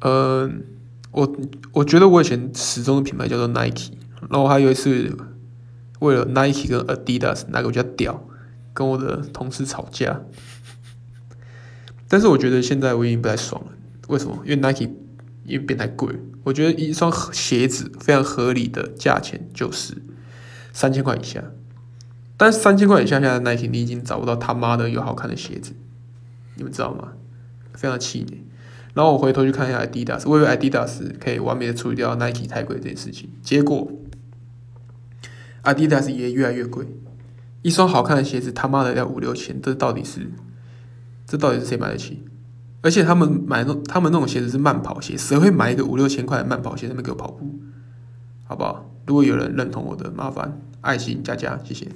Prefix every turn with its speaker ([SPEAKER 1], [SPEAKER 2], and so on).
[SPEAKER 1] 呃，我我觉得我以前始终的品牌叫做 Nike，然后我还有一次为了 Nike 跟 Adidas 哪个比较屌，跟我的同事吵架。但是我觉得现在我已经不太爽了，为什么？因为 Nike 因为变太贵，我觉得一双鞋子非常合理的价钱就是三千块以下。但是三千块以下，现在 Nike 你已经找不到他妈的有好看的鞋子，你们知道吗？非常气馁。然后我回头去看一下 Adidas，我以为 Adidas 可以完美的处理掉 Nike 太贵这件事情，结果 Adidas 也越来越贵。一双好看的鞋子他妈的要五六千，这到底是？这到底是谁买得起？而且他们买那他们那种鞋子是慢跑鞋，谁会买一个五六千块的慢跑鞋在那边给我跑步？好不好？如果有人认同我的，麻烦爱心加加，谢谢。